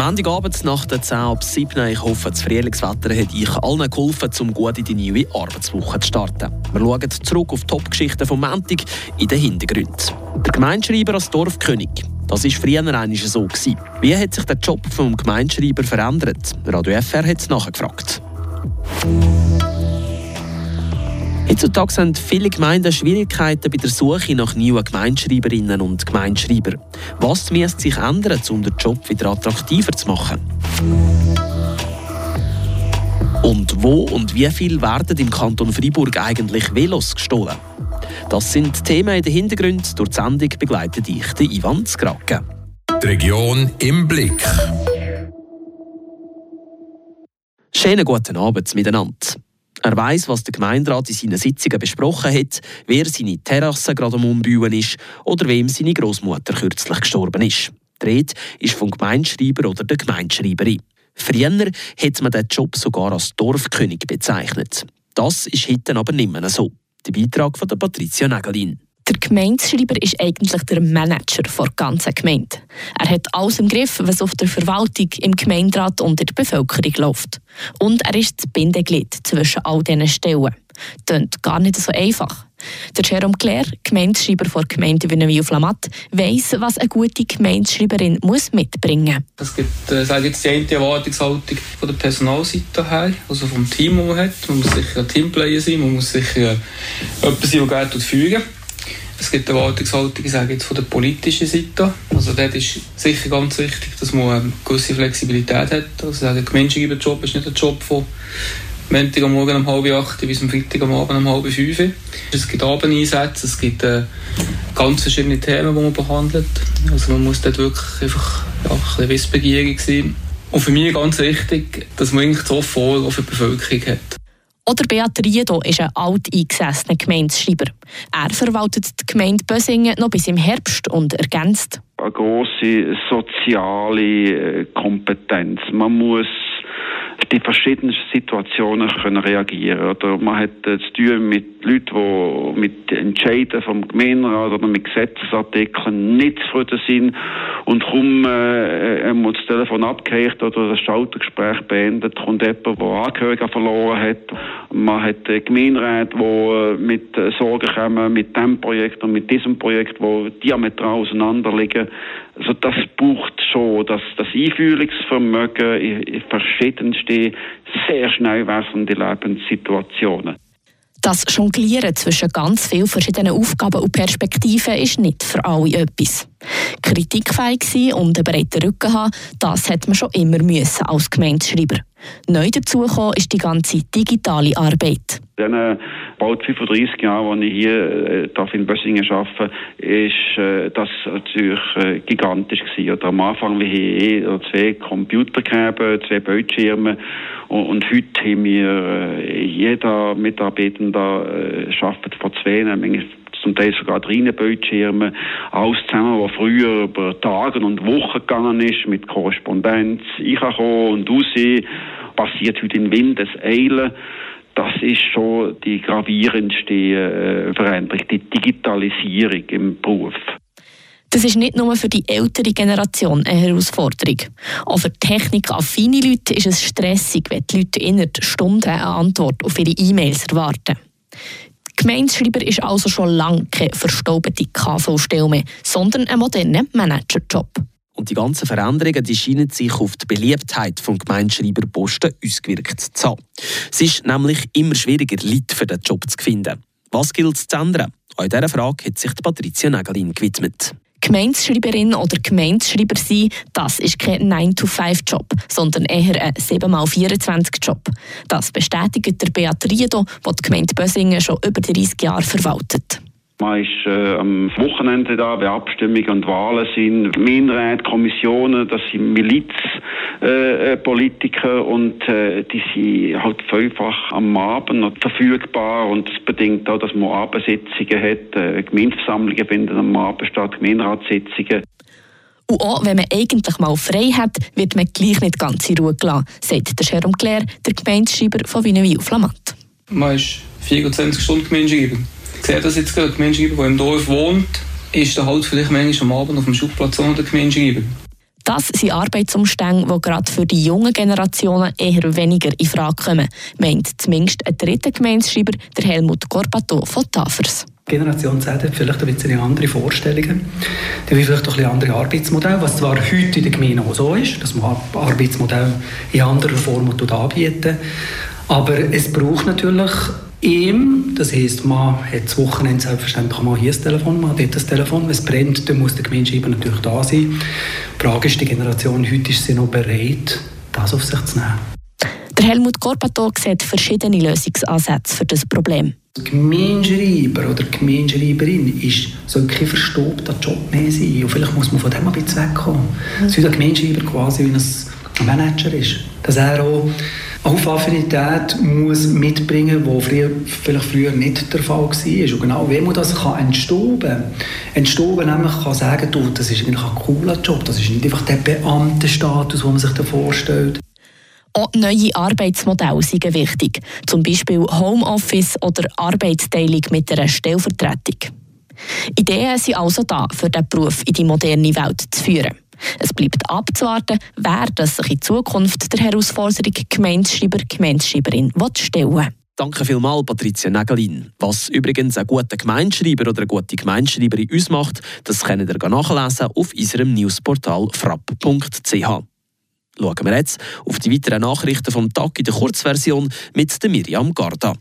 Montagabend nach der 10 ab 7. Ich hoffe, das Frühlingswetter hat euch allen geholfen, um gut in die neue Arbeitswoche zu starten. Wir schauen zurück auf die Top-Geschichten vom Montag in den Hintergründen. Der Gemeinschreiber als Dorfkönig. Das war früher einmal so. Gewesen. Wie hat sich der Job vom Gemeinschreiber verändert? Radio FR hat es nachgefragt. Heutzutage haben viele Gemeinden Schwierigkeiten bei der Suche nach neuen Gemeinschreiberinnen und Gemeinschreiber. Was müsste sich ändern, um den Job wieder attraktiver zu machen? Und wo und wie viel werden im Kanton Freiburg eigentlich Velos gestohlen? Das sind Themen in den Hintergründen. Durch die Sendung begleitet ich den Ivan Skrake. Die Region im Blick. Schönen guten Abend miteinander. Er weiß, was der Gemeinderat in seinen Sitzungen besprochen hat, wer seine Terrasse gerade am Umbauen ist oder wem seine Großmutter kürzlich gestorben ist. Die Rede ist vom Gemeinschreiber oder der Gemeinschreiberin. Früher hat man diesen Job sogar als Dorfkönig bezeichnet. Das ist heute aber nicht mehr so. Der Beitrag von der Patricia Nägelin. Der Gemeindeschreiber ist eigentlich der Manager der ganzen Gemeinde. Er hat alles im Griff, was auf der Verwaltung, im Gemeinderat und in der Bevölkerung läuft. Und er ist das Bindeglied zwischen all diesen Stellen. Klingt gar nicht so einfach. Der Jerome Claire, Gemeindeschreiber der Gemeinde Wienerwil-Flamatt, weiss, was eine gute Gemeindeschreiberin muss mitbringen muss. Es gibt äh, sage jetzt die eine Erwartungshaltung von der Personalseite her, also vom Team, das man hat. Man muss sicher ein Teamplayer sein, man muss sicher äh, jemand sein, der gerne führen es gibt Erwartungshaltung sage jetzt, von der politischen Seite. Also dort ist sicher ganz wichtig, dass man eine gewisse Flexibilität hat. Also sagen, Job ist nicht ein Job von Montag am Morgen um halb acht bis am Freitag am Abend um halb fünf. Es gibt Abendeinsätze, es gibt äh, ganz verschiedene Themen, die man behandelt. Also man muss dort wirklich einfach ja, ein bisschen wissbegierig sein. Und für mich ganz wichtig, dass man eigentlich so vor auf die Bevölkerung hat. Oder Beat Riedo ist ein alteingesessener Gemeindeschreiber. Er verwaltet die Gemeinde Bösingen noch bis im Herbst und ergänzt. Eine grosse soziale äh, Kompetenz. Man muss die verschiedenen Situationen können reagieren Oder man hat äh, zu tun mit Leuten, die mit Entscheiden vom Gemeinderat oder mit Gesetzesartikeln nicht zufrieden sind und kaum äh, einmal das Telefon abgehakt oder das Schaltergespräch beendet, kommt jemand, der Angehörige verloren hat. Man hat äh, Gemeinderäte, die äh, mit äh, Sorgen kommen, mit dem Projekt und mit diesem Projekt, die diametral auseinander liegen. Also das braucht schon das, das Einfühlungsvermögen in, in verschiedenste, sehr schnell wechselnde Lebenssituationen. Das Jonglieren zwischen ganz vielen verschiedenen Aufgaben und Perspektiven ist nicht für alle etwas. Kritikfähig sein und einen breiten Rücken haben, das hat man schon immer müssen als Gemeindeschreiber. Neu dazugekommen ist die ganze digitale Arbeit. Den bald 35 Jahren, als ich hier äh, in Bössingen arbeite, ist äh, das natürlich äh, gigantisch gewesen. Oder am Anfang wir eh zwei Computer gehabt, zwei Bildschirme. Und, und heute haben wir jeder Mitarbeiter äh, von zwei, zum Teil sogar drei Bildschirme, alles zusammen, was früher über Tage und Wochen gegangen ist, mit Korrespondenz, ich und raus, passiert heute in Windeseilen das ist schon die gravierendste äh, Veränderung, die Digitalisierung im Beruf. Das ist nicht nur für die ältere Generation eine Herausforderung. Auch für technikaffine Leute ist es stressig, wenn die Leute innerhalb Stunden eine Antwort auf ihre E-Mails erwarten. Gemeindeschreiber ist also schon lange keine verstaubte KV-Stelle mehr, sondern ein moderner Managerjob. Und die ganzen Veränderungen die scheinen sich auf die Beliebtheit des Gemeindeschreiberposten ausgewirkt zu haben. Es ist nämlich immer schwieriger, Leute für den Job zu finden. Was gilt es zu ändern? Auch dieser Frage hat sich Patricia Nägelin gewidmet. Gemeindeschreiberin oder Gemeindeschreiber sein, das ist kein 9-to-5-Job, sondern eher ein 7x24-Job. Das bestätigt der Beat Riedo, der die Gemeinde Bösingen schon über 30 Jahre verwaltet. Man ist äh, am Wochenende da, wenn Abstimmungen und Wahlen sind. Gemeinderäte, Kommissionen, das sind Milizpolitiker äh, und äh, die sind halt vielfach am Abend noch verfügbar und das bedingt auch, dass man Abendsitzungen hat. Äh, Gemeindeversammlungen finden am Abend statt, Gemeinderatssitzungen. Und auch wenn man eigentlich mal frei hat, wird man gleich nicht ganz in Ruhe gelassen, sagt der Jerome Claire, der Gemeindeschreiber von Wienerwil-Flamatt. Man ist 24 Stunden Gemeindeschreiber. Ich sehe das jetzt gerade, der Gemeindeschreiber, der im Dorf wohnt, ist dann halt vielleicht manchmal am Abend auf dem Schubplatz ohne der Gemeindeschreiber. Das sind Arbeitsumstände, die gerade für die jungen Generationen eher weniger in Frage kommen, meint zumindest ein dritter Gemeinschreiber, der Helmut Gorbato von Tafers. Generation Z hat vielleicht ein bisschen andere Vorstellungen. Die haben vielleicht auch ein bisschen andere Arbeitsmodelle, was zwar heute in der Gemeinde auch so ist, dass man Arbeitsmodelle in anderer Form anbieten aber es braucht natürlich ihm, das heisst, man hat das Wochenende selbstverständlich mal hier das Telefon, man hat dort das Telefon, wenn es brennt, dann muss der Gemeinschreiber natürlich da sein. Die Frage ist, die Generation heute ist sie noch bereit, das auf sich zu nehmen. Der Helmut Gorbato sieht verschiedene Lösungsansätze für das Problem. Der Gemeinschreiber oder die Gemeinschreiberin ist, soll kein verstobter Job mehr sein. Und vielleicht muss man von dem ein bisschen wegkommen. Mhm. Soll der Gemeinschreiber quasi wie ein Manager ist. Dass er auch Affinität muss mitbringen, wo früher, vielleicht früher nicht der Fall war. Und genau wie man das kann entstauben Entstauben nämlich kann sagen, du, das ist eigentlich ein cooler Job, das ist nicht einfach der Beamtenstatus, den man sich da vorstellt. Auch neue Arbeitsmodelle sind wichtig, zum Beispiel Homeoffice oder Arbeitsteilung mit einer Stellvertretung. Ideen sind also da, für diesen Beruf in die moderne Welt zu führen. Es bleibt abzuwarten, wer das sich in Zukunft der Herausforderung Gemeindeschreiber, Gemeindeschreiberin stellen will. Danke vielmals, Patricia Nägelin. Was übrigens ein guter Gemeinschreiber oder eine gute Gemeinschreiberin ausmacht, das könnt ihr nachlesen auf unserem Newsportal frapp.ch. Schauen wir jetzt auf die weiteren Nachrichten vom Tag in der Kurzversion mit Miriam Garda.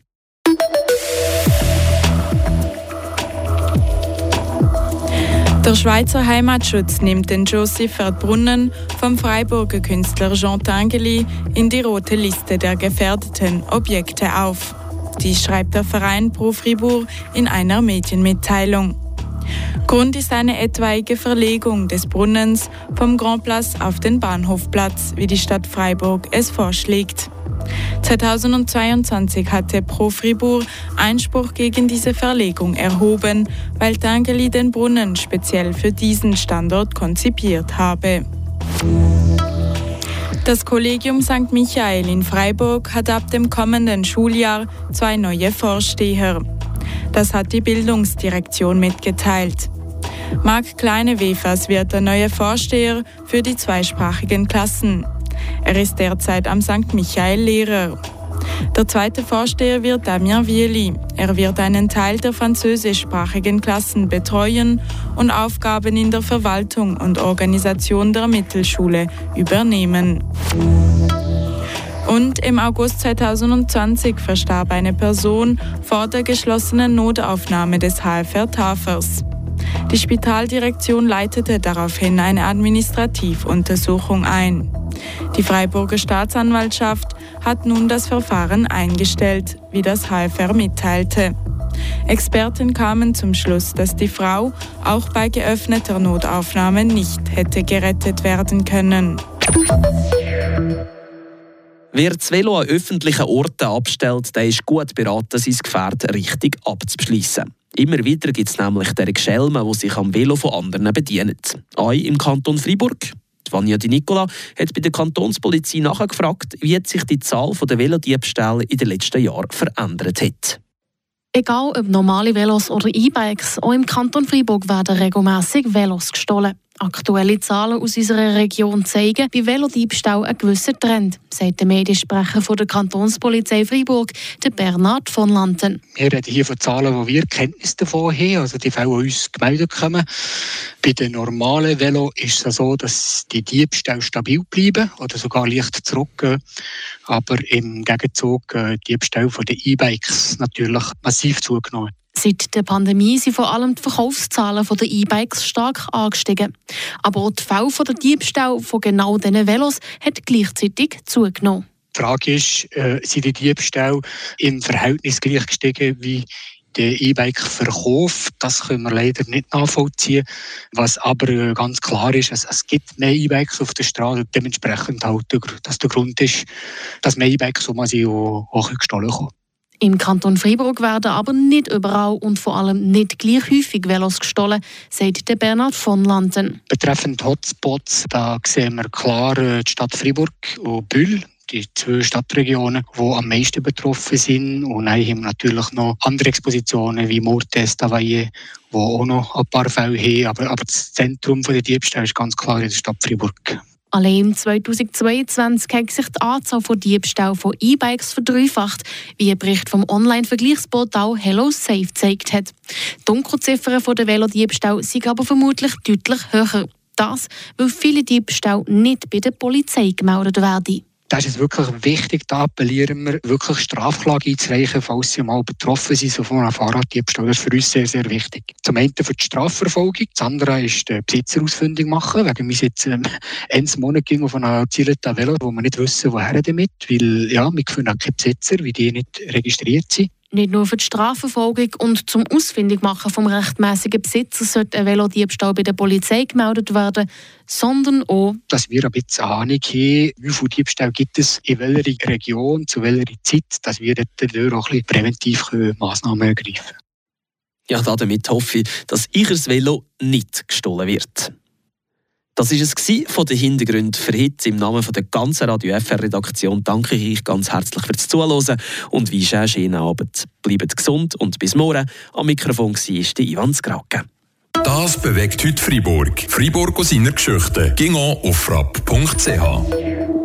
Der Schweizer Heimatschutz nimmt den Joseph Erdbrunnen vom Freiburger Künstler Jean Tangeli in die rote Liste der gefährdeten Objekte auf. Dies schreibt der Verein Pro Fribourg in einer Medienmitteilung. Grund ist eine etwaige Verlegung des Brunnens vom Grand Place auf den Bahnhofplatz, wie die Stadt Freiburg es vorschlägt. 2022 hatte Pro Fribourg Einspruch gegen diese Verlegung erhoben, weil Tangeli den Brunnen speziell für diesen Standort konzipiert habe. Das Kollegium St. Michael in Freiburg hat ab dem kommenden Schuljahr zwei neue Vorsteher. Das hat die Bildungsdirektion mitgeteilt. Marc Kleinewefers wird der neue Vorsteher für die zweisprachigen Klassen. Er ist derzeit am St. Michael Lehrer. Der zweite Vorsteher wird Damien Vieli. Er wird einen Teil der französischsprachigen Klassen betreuen und Aufgaben in der Verwaltung und Organisation der Mittelschule übernehmen. Und im August 2020 verstarb eine Person vor der geschlossenen Notaufnahme des HFR Tafers. Die Spitaldirektion leitete daraufhin eine Administrativuntersuchung ein. Die Freiburger Staatsanwaltschaft hat nun das Verfahren eingestellt, wie das HFR mitteilte. Experten kamen zum Schluss, dass die Frau auch bei geöffneter Notaufnahme nicht hätte gerettet werden können. Wer das Velo an öffentlichen Orten abstellt, der ist gut beraten, sein Gefährt richtig abzuschließen. Immer wieder gibt es nämlich der Geschelme, die sich am Velo von anderen bedienen. Auch im Kanton Freiburg. Vanja Di Nicola hat bei der Kantonspolizei nachgefragt, wie sich die Zahl der Velodiebstähle in den letzten Jahren verändert hat. Egal ob normale Velos oder E-Bikes, auch im Kanton Freiburg werden regelmäßig Velos gestohlen. Aktuelle Zahlen aus unserer Region zeigen, wie Velodiebstahl ein gewisser Trend, sagt der Mediensprecher von der Kantonspolizei Freiburg, der Bernhard von Lanten. Wir reden hier von Zahlen, wo wir Kenntnis davon haben, also die Fälle, die uns gemeldet kommen. Bei den normalen Velo ist es so, dass die Diebstähle stabil bleiben oder sogar leicht zurückgehen. Aber im Gegenzug äh, Diebstähle von den E-Bikes natürlich massiv zugenommen. Seit der Pandemie sind vor allem die Verkaufszahlen der E-Bikes stark angestiegen. Aber auch die Fälle der Diebstahl von genau diesen Velos hat gleichzeitig zugenommen. Die Frage ist, äh, sind die Diebstähle im Verhältnis gleich gestiegen wie der E-Bike-Verkauf, das können wir leider nicht nachvollziehen. Was aber äh, ganz klar ist, es, es gibt mehr E-Bikes auf der Straße dementsprechend halt, dass der Grund ist, dass mehr E-Bikes so auch, auch gestohlen kommen. Im Kanton Freiburg werden aber nicht überall und vor allem nicht gleich häufig Velos gestohlen, sagt der Bernhard von Lanten. Betreffend Hotspots, da sehen wir klar äh, die Stadt Freiburg und Bühl. die zwei Stadtregionen, die am meisten betroffen sind. Und dann haben wir natürlich noch andere Expositionen wie Mortes, Tavaille, wo auch noch ein paar Fälle haben. Aber, aber das Zentrum der Diebstähle ist ganz klar in der Stadt Freiburg. Allein im 2022 hat sich die Anzahl von Diebstählen von E-Bikes verdreifacht, wie ein Bericht vom Online-Vergleichsportal Hello Safe gezeigt hat. Die Dunkelziffern der Velodiebstähle sind aber vermutlich deutlich höher. Das, weil viele Diebstähle nicht bei der Polizei gemeldet werden. Da ist es wirklich wichtig, da appellieren wir, wirklich Strafklage einzureichen, falls sie mal betroffen sind so von einem Fahrraddiebstahl. Das ist für uns sehr, sehr wichtig. Zum einen für die Strafverfolgung, das andere ist die Besitzer machen. Wegen wir jetzt ähm, einen Monat ging auf einer erzielten Velo, wo wir nicht wissen, woher damit, weil ja, wir finden keine Besitzer, weil die nicht registriert sind. Nicht nur für die Strafverfolgung und zum Ausfindigmachen vom rechtmäßigen Besitzer sollte ein Velodiebstahl bei der Polizei gemeldet werden, sondern auch, dass wir ein bisschen Ahnung haben, wie viele Diebstähle gibt es in welcher Region, zu welcher Zeit, dass wir dort auch ein bisschen präventiv Massnahmen ergreifen können. Ja, damit hoffe ich, dass Ihres Velo nicht gestohlen wird. Das war es von den Hintergründen für heute. Im Namen der ganzen Radio FR-Redaktion danke ich euch ganz herzlich fürs Zuhören und wünsche einen schönen Abend. Bleibt gesund und bis morgen. Am Mikrofon war Ivan Skrake. Das bewegt heute Freiburg. Freiburg aus seiner Geschichte. Ging auf frapp.ch.